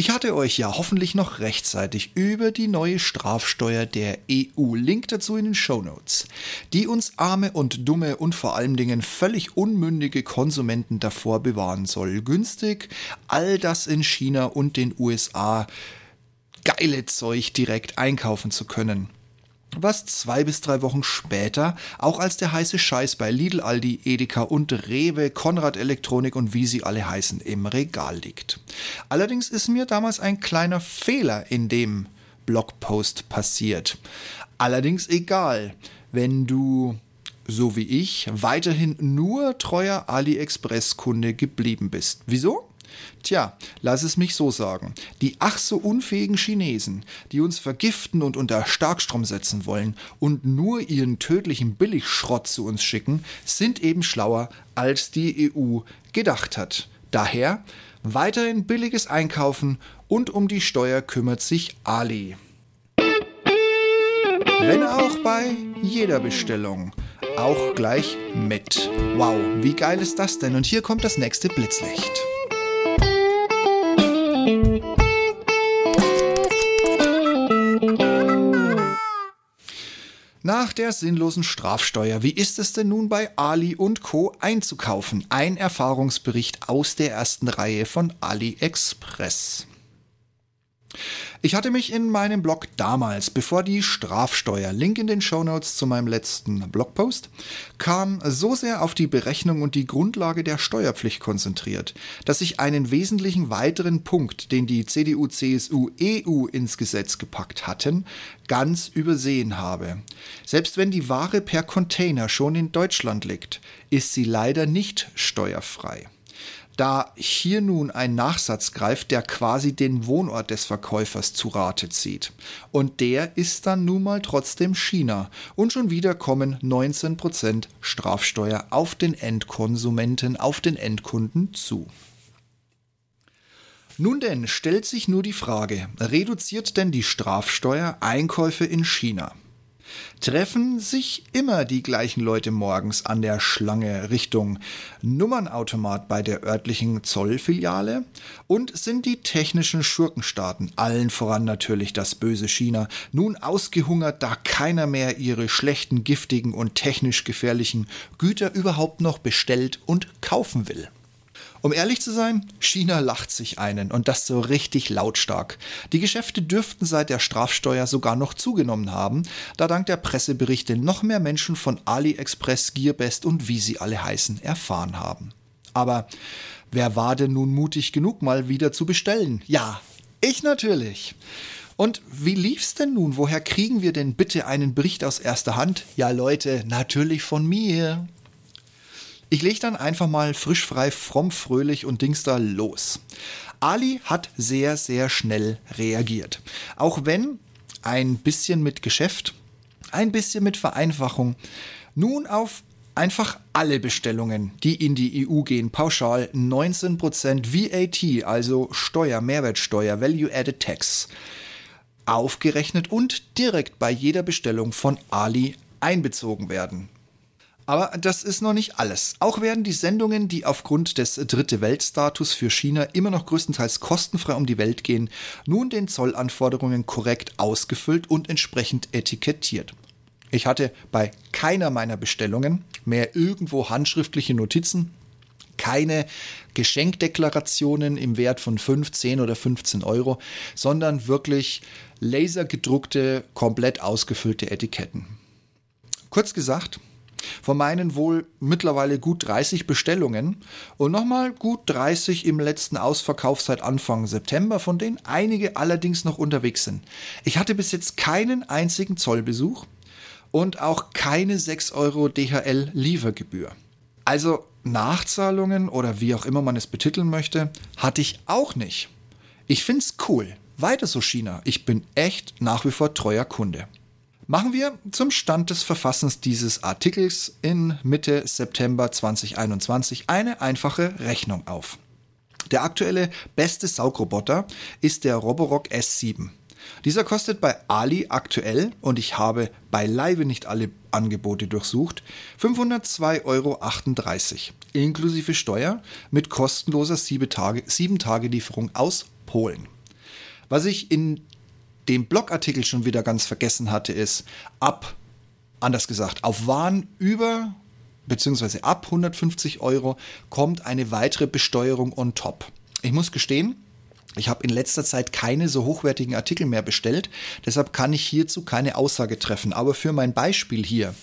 Ich hatte euch ja hoffentlich noch rechtzeitig über die neue Strafsteuer der EU, Link dazu in den Show Notes, die uns arme und dumme und vor allen Dingen völlig unmündige Konsumenten davor bewahren soll, günstig all das in China und den USA geile Zeug direkt einkaufen zu können was zwei bis drei Wochen später auch als der heiße Scheiß bei Lidl, Aldi, Edeka und Rewe, Konrad Elektronik und wie sie alle heißen im Regal liegt. Allerdings ist mir damals ein kleiner Fehler in dem Blogpost passiert. Allerdings egal, wenn du so wie ich weiterhin nur treuer AliExpress-Kunde geblieben bist. Wieso? Tja, lass es mich so sagen. Die ach so unfähigen Chinesen, die uns vergiften und unter Starkstrom setzen wollen und nur ihren tödlichen Billigschrott zu uns schicken, sind eben schlauer, als die EU gedacht hat. Daher weiterhin billiges Einkaufen und um die Steuer kümmert sich Ali. Wenn auch bei jeder Bestellung. Auch gleich mit. Wow, wie geil ist das denn? Und hier kommt das nächste Blitzlicht. Nach der sinnlosen Strafsteuer, wie ist es denn nun bei Ali und Co. einzukaufen? Ein Erfahrungsbericht aus der ersten Reihe von AliExpress. Ich hatte mich in meinem Blog damals, bevor die Strafsteuer, Link in den Shownotes zu meinem letzten Blogpost, kam, so sehr auf die Berechnung und die Grundlage der Steuerpflicht konzentriert, dass ich einen wesentlichen weiteren Punkt, den die CDU, CSU, EU ins Gesetz gepackt hatten, ganz übersehen habe. Selbst wenn die Ware per Container schon in Deutschland liegt, ist sie leider nicht steuerfrei da hier nun ein Nachsatz greift, der quasi den Wohnort des Verkäufers zu Rate zieht. Und der ist dann nun mal trotzdem China. Und schon wieder kommen 19% Strafsteuer auf den Endkonsumenten, auf den Endkunden zu. Nun denn, stellt sich nur die Frage, reduziert denn die Strafsteuer Einkäufe in China? Treffen sich immer die gleichen Leute morgens an der Schlange Richtung Nummernautomat bei der örtlichen Zollfiliale und sind die technischen Schurkenstaaten, allen voran natürlich das böse China, nun ausgehungert, da keiner mehr ihre schlechten, giftigen und technisch gefährlichen Güter überhaupt noch bestellt und kaufen will. Um ehrlich zu sein, China lacht sich einen und das so richtig lautstark. Die Geschäfte dürften seit der Strafsteuer sogar noch zugenommen haben, da dank der Presseberichte noch mehr Menschen von AliExpress, Gearbest und wie sie alle heißen erfahren haben. Aber wer war denn nun mutig genug, mal wieder zu bestellen? Ja, ich natürlich. Und wie lief's denn nun? Woher kriegen wir denn bitte einen Bericht aus erster Hand? Ja, Leute, natürlich von mir. Ich lege dann einfach mal frisch frei, fromm, fröhlich und Dings da los. Ali hat sehr, sehr schnell reagiert. Auch wenn ein bisschen mit Geschäft, ein bisschen mit Vereinfachung, nun auf einfach alle Bestellungen, die in die EU gehen, pauschal 19% VAT, also Steuer, Mehrwertsteuer, Value Added Tax, aufgerechnet und direkt bei jeder Bestellung von Ali einbezogen werden. Aber das ist noch nicht alles. Auch werden die Sendungen, die aufgrund des Dritte Weltstatus für China immer noch größtenteils kostenfrei um die Welt gehen, nun den Zollanforderungen korrekt ausgefüllt und entsprechend etikettiert. Ich hatte bei keiner meiner Bestellungen mehr irgendwo handschriftliche Notizen, keine Geschenkdeklarationen im Wert von 5, 10 oder 15 Euro, sondern wirklich lasergedruckte, komplett ausgefüllte Etiketten. Kurz gesagt, von meinen wohl mittlerweile gut 30 Bestellungen und nochmal gut 30 im letzten Ausverkauf seit Anfang September, von denen einige allerdings noch unterwegs sind. Ich hatte bis jetzt keinen einzigen Zollbesuch und auch keine 6 Euro DHL Liefergebühr. Also Nachzahlungen oder wie auch immer man es betiteln möchte, hatte ich auch nicht. Ich find's cool. Weiter so China. Ich bin echt nach wie vor treuer Kunde. Machen wir zum Stand des Verfassens dieses Artikels in Mitte September 2021 eine einfache Rechnung auf. Der aktuelle beste Saugroboter ist der Roborock S7. Dieser kostet bei Ali aktuell, und ich habe beileibe nicht alle Angebote durchsucht, 502,38 Euro, inklusive Steuer mit kostenloser 7 Tage, 7 Tage Lieferung aus Polen. Was ich in dem Blogartikel schon wieder ganz vergessen hatte, ist ab, anders gesagt, auf Waren über beziehungsweise ab 150 Euro kommt eine weitere Besteuerung on top. Ich muss gestehen, ich habe in letzter Zeit keine so hochwertigen Artikel mehr bestellt, deshalb kann ich hierzu keine Aussage treffen. Aber für mein Beispiel hier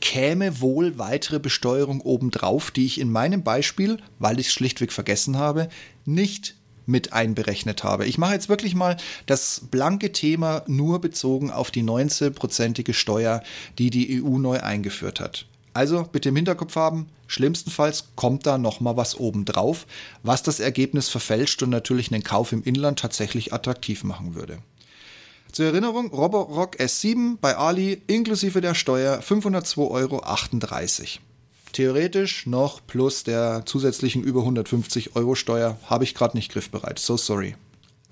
käme wohl weitere Besteuerung obendrauf, die ich in meinem Beispiel, weil ich es schlichtweg vergessen habe, nicht mit einberechnet habe. Ich mache jetzt wirklich mal das blanke Thema nur bezogen auf die 19-prozentige Steuer, die die EU neu eingeführt hat. Also bitte im Hinterkopf haben, schlimmstenfalls kommt da nochmal was obendrauf, was das Ergebnis verfälscht und natürlich einen Kauf im Inland tatsächlich attraktiv machen würde. Zur Erinnerung, Roborock S7 bei Ali inklusive der Steuer 502,38 Euro. Theoretisch noch plus der zusätzlichen über 150 Euro Steuer habe ich gerade nicht griffbereit. So sorry.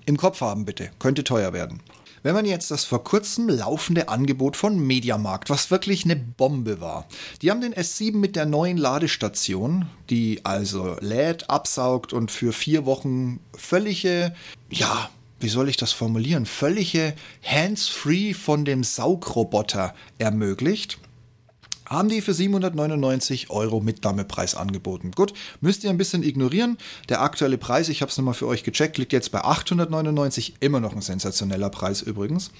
Im Kopf haben bitte, könnte teuer werden. Wenn man jetzt das vor kurzem laufende Angebot von Mediamarkt, was wirklich eine Bombe war. Die haben den S7 mit der neuen Ladestation, die also lädt, absaugt und für vier Wochen völlige, ja, wie soll ich das formulieren, völlige Hands-free von dem Saugroboter ermöglicht haben die für 799 Euro Mitnahmepreis angeboten. Gut, müsst ihr ein bisschen ignorieren. Der aktuelle Preis, ich habe es nochmal für euch gecheckt, liegt jetzt bei 899. Immer noch ein sensationeller Preis übrigens.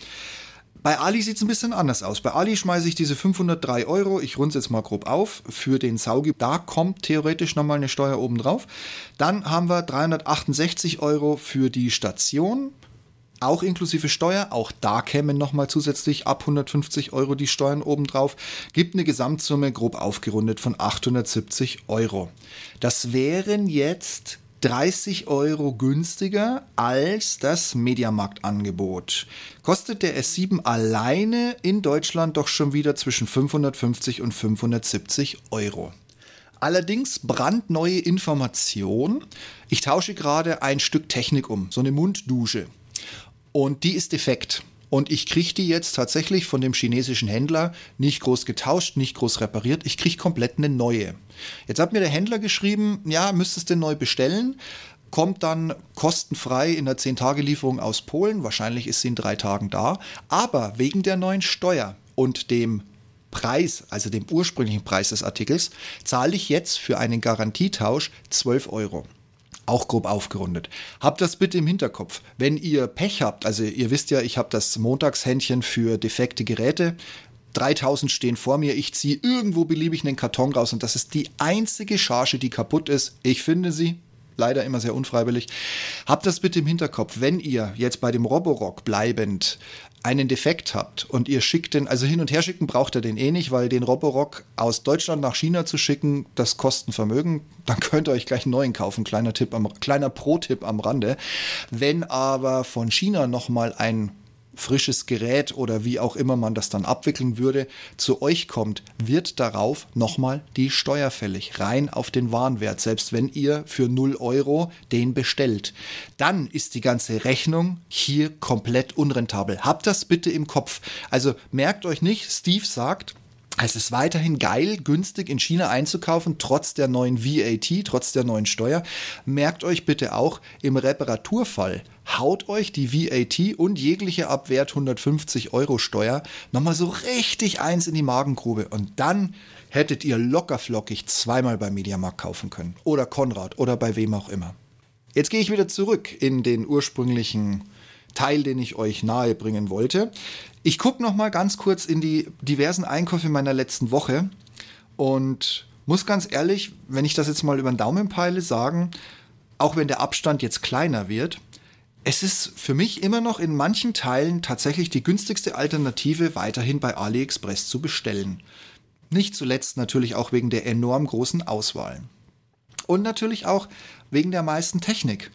Bei Ali sieht es ein bisschen anders aus. Bei Ali schmeiße ich diese 503 Euro, ich runde jetzt mal grob auf, für den Saugi. Da kommt theoretisch nochmal eine Steuer oben drauf. Dann haben wir 368 Euro für die Station auch inklusive Steuer. Auch da kämen nochmal zusätzlich ab 150 Euro die Steuern obendrauf. Gibt eine Gesamtsumme grob aufgerundet von 870 Euro. Das wären jetzt 30 Euro günstiger als das Mediamarkt-Angebot. Kostet der S7 alleine in Deutschland doch schon wieder zwischen 550 und 570 Euro. Allerdings brandneue Information. Ich tausche gerade ein Stück Technik um, so eine Munddusche. Und die ist defekt. Und ich kriege die jetzt tatsächlich von dem chinesischen Händler nicht groß getauscht, nicht groß repariert. Ich kriege komplett eine neue. Jetzt hat mir der Händler geschrieben, ja, müsstest du neu bestellen. Kommt dann kostenfrei in der 10-Tage-Lieferung aus Polen. Wahrscheinlich ist sie in drei Tagen da. Aber wegen der neuen Steuer und dem Preis, also dem ursprünglichen Preis des Artikels, zahle ich jetzt für einen Garantietausch 12 Euro auch grob aufgerundet. Habt das bitte im Hinterkopf. Wenn ihr Pech habt, also ihr wisst ja, ich habe das Montagshändchen für defekte Geräte. 3000 stehen vor mir, ich ziehe irgendwo beliebig einen Karton raus und das ist die einzige Charge, die kaputt ist. Ich finde sie, leider immer sehr unfreiwillig. Habt das bitte im Hinterkopf, wenn ihr jetzt bei dem Roborock bleibend einen Defekt habt und ihr schickt den, also hin und her schicken braucht ihr den eh nicht, weil den Roborock aus Deutschland nach China zu schicken, das kostet Vermögen. Dann könnt ihr euch gleich einen neuen kaufen. Kleiner Tipp am, kleiner Pro-Tipp am Rande. Wenn aber von China nochmal ein frisches Gerät oder wie auch immer man das dann abwickeln würde, zu euch kommt, wird darauf nochmal die Steuer fällig, rein auf den Warenwert, selbst wenn ihr für 0 Euro den bestellt. Dann ist die ganze Rechnung hier komplett unrentabel. Habt das bitte im Kopf. Also merkt euch nicht, Steve sagt, es ist weiterhin geil, günstig in China einzukaufen, trotz der neuen VAT, trotz der neuen Steuer. Merkt euch bitte auch, im Reparaturfall haut euch die VAT und jegliche Abwert 150 Euro Steuer nochmal so richtig eins in die Magengrube und dann hättet ihr lockerflockig zweimal beim Mediamarkt kaufen können. Oder Konrad oder bei wem auch immer. Jetzt gehe ich wieder zurück in den ursprünglichen Teil, den ich euch nahebringen wollte. Ich gucke noch mal ganz kurz in die diversen Einkäufe meiner letzten Woche und muss ganz ehrlich, wenn ich das jetzt mal über den Daumen peile, sagen, auch wenn der Abstand jetzt kleiner wird, es ist für mich immer noch in manchen Teilen tatsächlich die günstigste Alternative, weiterhin bei AliExpress zu bestellen. Nicht zuletzt natürlich auch wegen der enorm großen Auswahl. Und natürlich auch wegen der meisten Technik.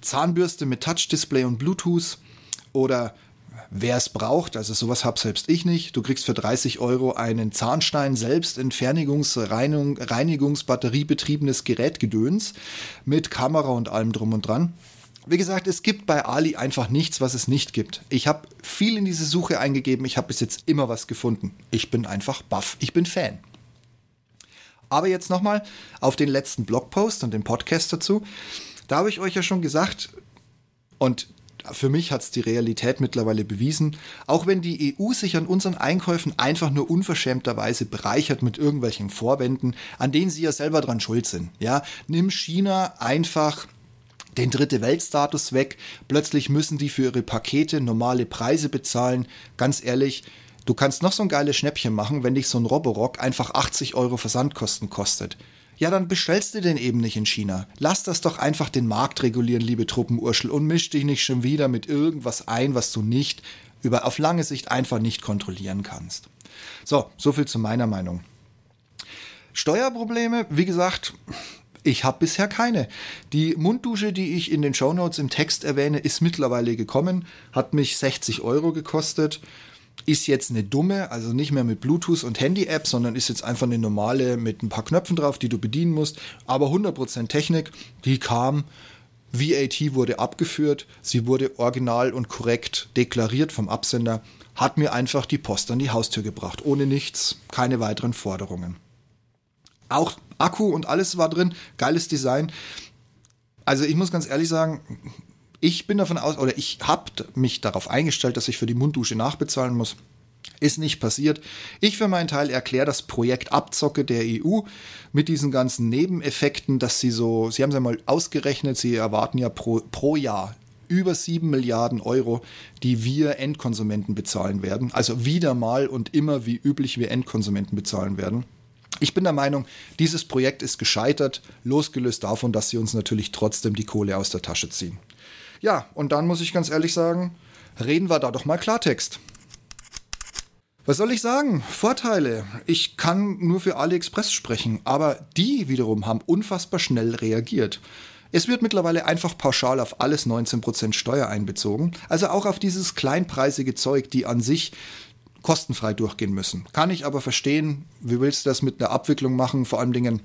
Zahnbürste mit Touch-Display und Bluetooth oder wer es braucht, also sowas habe selbst ich nicht. Du kriegst für 30 Euro einen Zahnstein selbst Reinigungsbatteriebetriebenes Gerätgedöns mit Kamera und allem drum und dran. Wie gesagt, es gibt bei Ali einfach nichts, was es nicht gibt. Ich habe viel in diese Suche eingegeben, ich habe bis jetzt immer was gefunden. Ich bin einfach baff, ich bin Fan. Aber jetzt nochmal auf den letzten Blogpost und den Podcast dazu. Da habe ich euch ja schon gesagt, und Für mich hat es die Realität mittlerweile bewiesen. Auch wenn die EU sich an unseren Einkäufen einfach nur unverschämterweise bereichert mit irgendwelchen Vorwänden, an denen sie ja selber dran schuld sind. Ja, nimm China einfach den dritte Weltstatus weg. Plötzlich müssen die für ihre Pakete normale Preise bezahlen. Ganz ehrlich, du kannst noch so ein geiles Schnäppchen machen, wenn dich so ein Roborock einfach 80 Euro Versandkosten kostet. Ja, dann bestellst du den eben nicht in China. Lass das doch einfach den Markt regulieren, liebe Truppenurschel, und misch dich nicht schon wieder mit irgendwas ein, was du nicht über auf lange Sicht einfach nicht kontrollieren kannst. So, so viel zu meiner Meinung. Steuerprobleme, wie gesagt, ich habe bisher keine. Die Munddusche, die ich in den Shownotes im Text erwähne, ist mittlerweile gekommen, hat mich 60 Euro gekostet. Ist jetzt eine dumme, also nicht mehr mit Bluetooth und Handy-App, sondern ist jetzt einfach eine normale mit ein paar Knöpfen drauf, die du bedienen musst. Aber 100% Technik, die kam. VAT wurde abgeführt, sie wurde original und korrekt deklariert vom Absender, hat mir einfach die Post an die Haustür gebracht. Ohne nichts, keine weiteren Forderungen. Auch Akku und alles war drin, geiles Design. Also ich muss ganz ehrlich sagen, ich bin davon aus, oder ich habe mich darauf eingestellt, dass ich für die Munddusche nachbezahlen muss. Ist nicht passiert. Ich für meinen Teil erkläre das Projekt Abzocke der EU mit diesen ganzen Nebeneffekten, dass sie so, sie haben es ja mal ausgerechnet, sie erwarten ja pro, pro Jahr über 7 Milliarden Euro, die wir Endkonsumenten bezahlen werden. Also wieder mal und immer wie üblich wir Endkonsumenten bezahlen werden. Ich bin der Meinung, dieses Projekt ist gescheitert, losgelöst davon, dass sie uns natürlich trotzdem die Kohle aus der Tasche ziehen. Ja, und dann muss ich ganz ehrlich sagen, reden wir da doch mal Klartext. Was soll ich sagen? Vorteile. Ich kann nur für AliExpress sprechen, aber die wiederum haben unfassbar schnell reagiert. Es wird mittlerweile einfach pauschal auf alles 19% Steuer einbezogen, also auch auf dieses kleinpreisige Zeug, die an sich kostenfrei durchgehen müssen. Kann ich aber verstehen, wie willst du das mit einer Abwicklung machen, vor allen Dingen,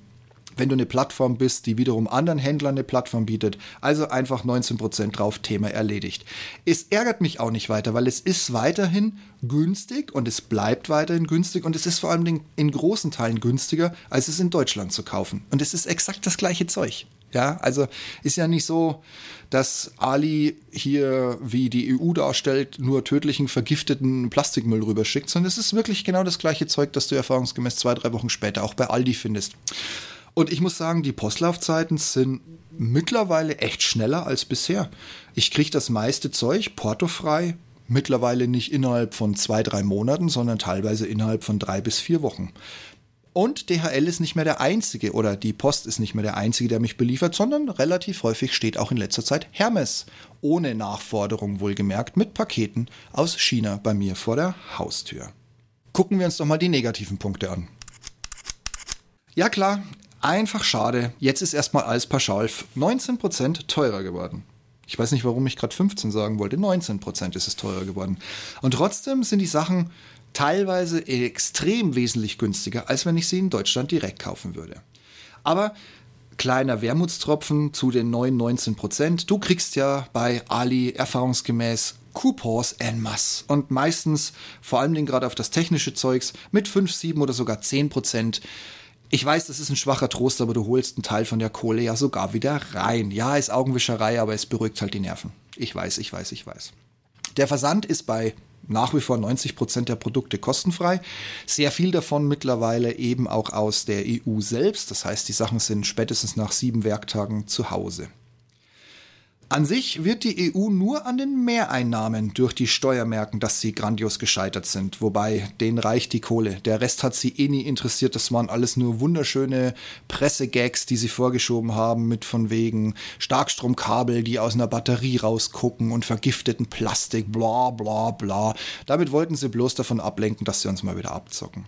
wenn du eine Plattform bist, die wiederum anderen Händlern eine Plattform bietet. Also einfach 19% drauf, Thema erledigt. Es ärgert mich auch nicht weiter, weil es ist weiterhin günstig und es bleibt weiterhin günstig und es ist vor Dingen in großen Teilen günstiger, als es in Deutschland zu kaufen. Und es ist exakt das gleiche Zeug. Ja, also ist ja nicht so, dass Ali hier, wie die EU darstellt, nur tödlichen, vergifteten Plastikmüll rüberschickt, sondern es ist wirklich genau das gleiche Zeug, das du erfahrungsgemäß zwei, drei Wochen später auch bei Aldi findest. Und ich muss sagen, die Postlaufzeiten sind mittlerweile echt schneller als bisher. Ich kriege das meiste Zeug portofrei, mittlerweile nicht innerhalb von zwei, drei Monaten, sondern teilweise innerhalb von drei bis vier Wochen. Und DHL ist nicht mehr der einzige oder die Post ist nicht mehr der einzige, der mich beliefert, sondern relativ häufig steht auch in letzter Zeit Hermes, ohne Nachforderung wohlgemerkt, mit Paketen aus China bei mir vor der Haustür. Gucken wir uns doch mal die negativen Punkte an. Ja klar, einfach schade. Jetzt ist erstmal alles pauschal 19% teurer geworden. Ich weiß nicht, warum ich gerade 15 sagen wollte. 19% ist es teurer geworden. Und trotzdem sind die Sachen teilweise extrem wesentlich günstiger, als wenn ich sie in Deutschland direkt kaufen würde. Aber kleiner Wermutstropfen zu den neuen 19 Prozent. Du kriegst ja bei Ali erfahrungsgemäß Coupons en masse und meistens vor allem gerade auf das technische Zeugs mit 5, 7 oder sogar 10 Prozent. Ich weiß, das ist ein schwacher Trost, aber du holst einen Teil von der Kohle ja sogar wieder rein. Ja, ist Augenwischerei, aber es beruhigt halt die Nerven. Ich weiß, ich weiß, ich weiß. Der Versand ist bei nach wie vor 90 Prozent der Produkte kostenfrei. Sehr viel davon mittlerweile eben auch aus der EU selbst. Das heißt, die Sachen sind spätestens nach sieben Werktagen zu Hause. An sich wird die EU nur an den Mehreinnahmen durch die Steuer merken, dass sie grandios gescheitert sind. Wobei, denen reicht die Kohle. Der Rest hat sie eh nie interessiert. Das waren alles nur wunderschöne Pressegags, die sie vorgeschoben haben, mit von wegen Starkstromkabel, die aus einer Batterie rausgucken und vergifteten Plastik, bla bla bla. Damit wollten sie bloß davon ablenken, dass sie uns mal wieder abzocken.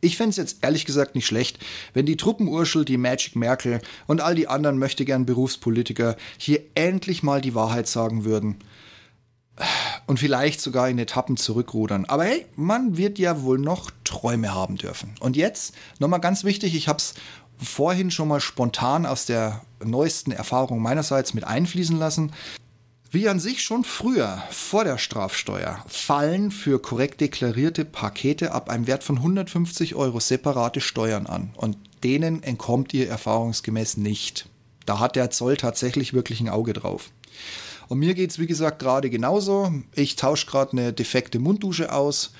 Ich fände es jetzt ehrlich gesagt nicht schlecht, wenn die Truppenurschel, die Magic Merkel und all die anderen möchtegern Berufspolitiker hier endlich mal die Wahrheit sagen würden. Und vielleicht sogar in Etappen zurückrudern. Aber hey, man wird ja wohl noch Träume haben dürfen. Und jetzt nochmal ganz wichtig, ich habe es vorhin schon mal spontan aus der neuesten Erfahrung meinerseits mit einfließen lassen. Wie an sich schon früher, vor der Strafsteuer, fallen für korrekt deklarierte Pakete ab einem Wert von 150 Euro separate Steuern an. Und denen entkommt ihr erfahrungsgemäß nicht. Da hat der Zoll tatsächlich wirklich ein Auge drauf. Und mir geht es, wie gesagt, gerade genauso. Ich tausche gerade eine defekte Munddusche aus.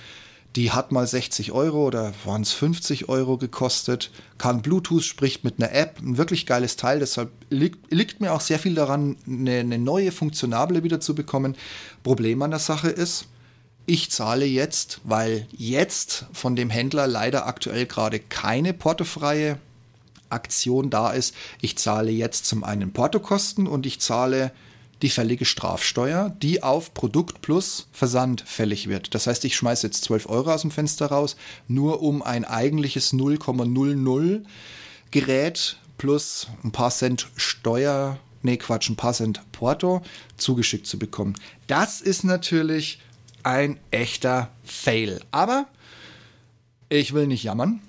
Die hat mal 60 Euro oder waren es 50 Euro gekostet. Kann Bluetooth, spricht mit einer App. Ein wirklich geiles Teil. Deshalb liegt, liegt mir auch sehr viel daran, eine, eine neue funktionable wieder zu bekommen. Problem an der Sache ist, ich zahle jetzt, weil jetzt von dem Händler leider aktuell gerade keine portofreie Aktion da ist. Ich zahle jetzt zum einen Portokosten und ich zahle die fällige Strafsteuer, die auf Produkt plus Versand fällig wird. Das heißt, ich schmeiße jetzt 12 Euro aus dem Fenster raus, nur um ein eigentliches 0,00 Gerät plus ein paar Cent Steuer, nee Quatsch, ein paar Cent Porto zugeschickt zu bekommen. Das ist natürlich ein echter Fail. Aber ich will nicht jammern.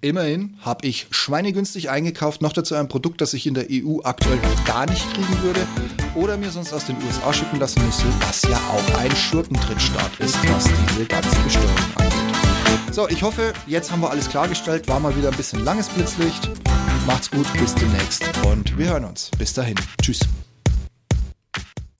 Immerhin habe ich schweinegünstig eingekauft, noch dazu ein Produkt, das ich in der EU aktuell gar nicht kriegen würde oder mir sonst aus den USA schicken lassen müsste, was ja auch ein Schurkentrittstart ist, was diese ganze Besteuerung angeht. So, ich hoffe, jetzt haben wir alles klargestellt. War mal wieder ein bisschen langes Blitzlicht. Macht's gut, bis demnächst und wir hören uns. Bis dahin. Tschüss.